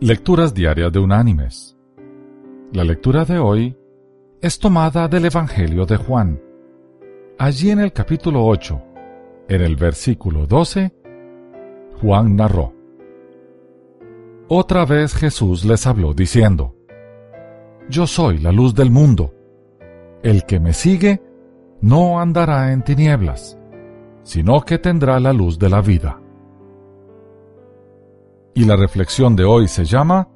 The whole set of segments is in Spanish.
Lecturas Diarias de Unánimes. La lectura de hoy es tomada del Evangelio de Juan. Allí en el capítulo 8, en el versículo 12, Juan narró. Otra vez Jesús les habló diciendo, Yo soy la luz del mundo. El que me sigue no andará en tinieblas, sino que tendrá la luz de la vida. Y la reflexión de hoy se llama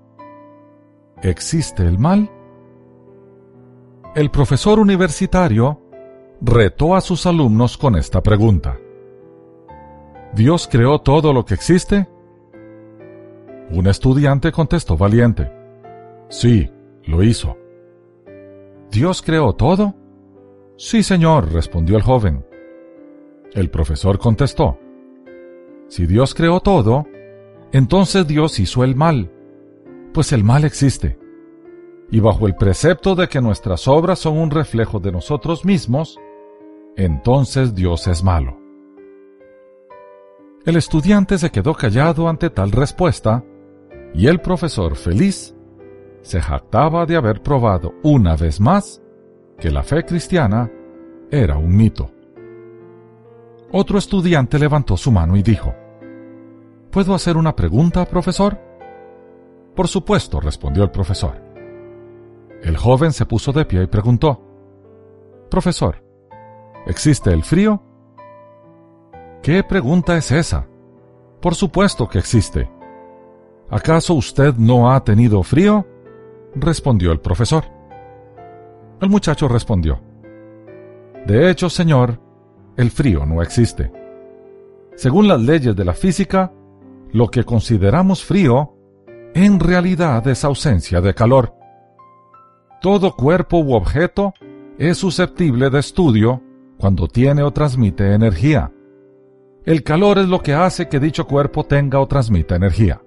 ¿Existe el mal? El profesor universitario retó a sus alumnos con esta pregunta. ¿Dios creó todo lo que existe? Un estudiante contestó valiente. Sí, lo hizo. ¿Dios creó todo? Sí, señor, respondió el joven. El profesor contestó. Si Dios creó todo, entonces Dios hizo el mal, pues el mal existe. Y bajo el precepto de que nuestras obras son un reflejo de nosotros mismos, entonces Dios es malo. El estudiante se quedó callado ante tal respuesta, y el profesor feliz se jactaba de haber probado una vez más que la fe cristiana era un mito. Otro estudiante levantó su mano y dijo, ¿Puedo hacer una pregunta, profesor? Por supuesto, respondió el profesor. El joven se puso de pie y preguntó, Profesor, ¿existe el frío? ¿Qué pregunta es esa? Por supuesto que existe. ¿Acaso usted no ha tenido frío? respondió el profesor. El muchacho respondió, De hecho, señor, el frío no existe. Según las leyes de la física, lo que consideramos frío, en realidad es ausencia de calor. Todo cuerpo u objeto es susceptible de estudio cuando tiene o transmite energía. El calor es lo que hace que dicho cuerpo tenga o transmita energía.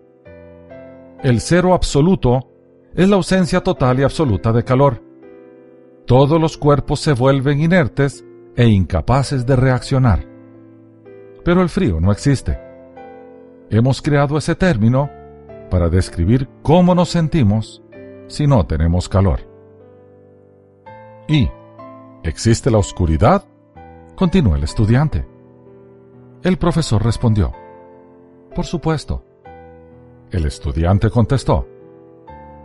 El cero absoluto es la ausencia total y absoluta de calor. Todos los cuerpos se vuelven inertes e incapaces de reaccionar. Pero el frío no existe hemos creado ese término para describir cómo nos sentimos si no tenemos calor. ¿Y existe la oscuridad? Continuó el estudiante. El profesor respondió, Por supuesto. El estudiante contestó,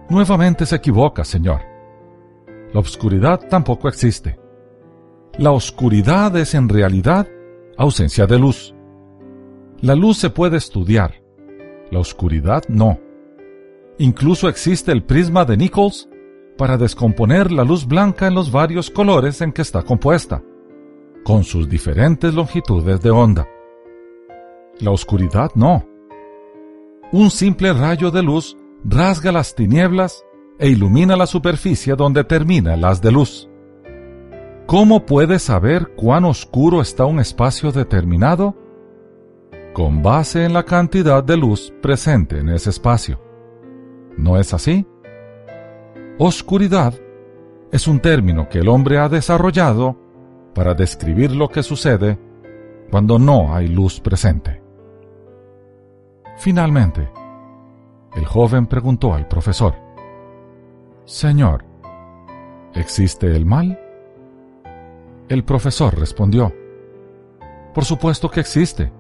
Nuevamente se equivoca, señor. La oscuridad tampoco existe. La oscuridad es en realidad ausencia de luz. La luz se puede estudiar, la oscuridad no. Incluso existe el prisma de Nichols para descomponer la luz blanca en los varios colores en que está compuesta, con sus diferentes longitudes de onda. La oscuridad no. Un simple rayo de luz rasga las tinieblas e ilumina la superficie donde termina haz de luz. ¿Cómo puede saber cuán oscuro está un espacio determinado? Con base en la cantidad de luz presente en ese espacio. ¿No es así? Oscuridad es un término que el hombre ha desarrollado para describir lo que sucede cuando no hay luz presente. Finalmente, el joven preguntó al profesor, Señor, ¿existe el mal? El profesor respondió, Por supuesto que existe.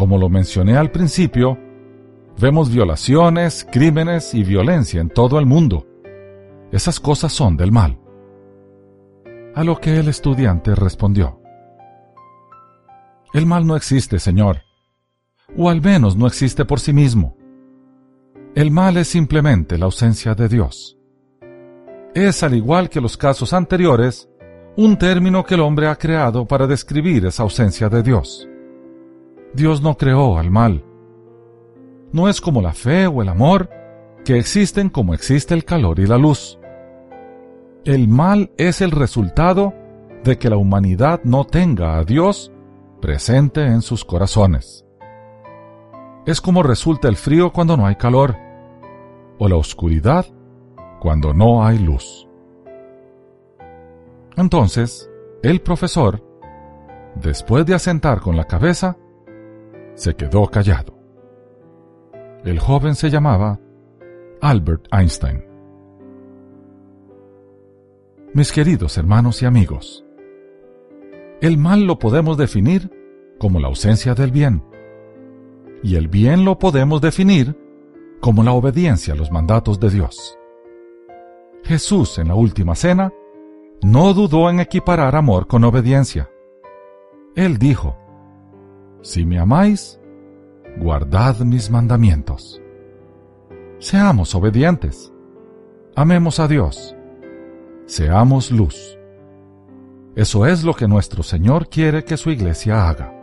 Como lo mencioné al principio, vemos violaciones, crímenes y violencia en todo el mundo. Esas cosas son del mal. A lo que el estudiante respondió, El mal no existe, Señor, o al menos no existe por sí mismo. El mal es simplemente la ausencia de Dios. Es, al igual que los casos anteriores, un término que el hombre ha creado para describir esa ausencia de Dios. Dios no creó al mal. No es como la fe o el amor, que existen como existe el calor y la luz. El mal es el resultado de que la humanidad no tenga a Dios presente en sus corazones. Es como resulta el frío cuando no hay calor, o la oscuridad cuando no hay luz. Entonces, el profesor, después de asentar con la cabeza, se quedó callado. El joven se llamaba Albert Einstein. Mis queridos hermanos y amigos, el mal lo podemos definir como la ausencia del bien, y el bien lo podemos definir como la obediencia a los mandatos de Dios. Jesús en la última cena no dudó en equiparar amor con obediencia. Él dijo, Si me amáis, guardad mis mandamientos. Seamos obedientes. Amemos a Dios. Seamos luz. Eso es lo que nuestro Señor quiere que su iglesia haga.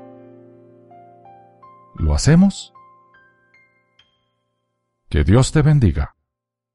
¿Lo hacemos? Que Dios te bendiga.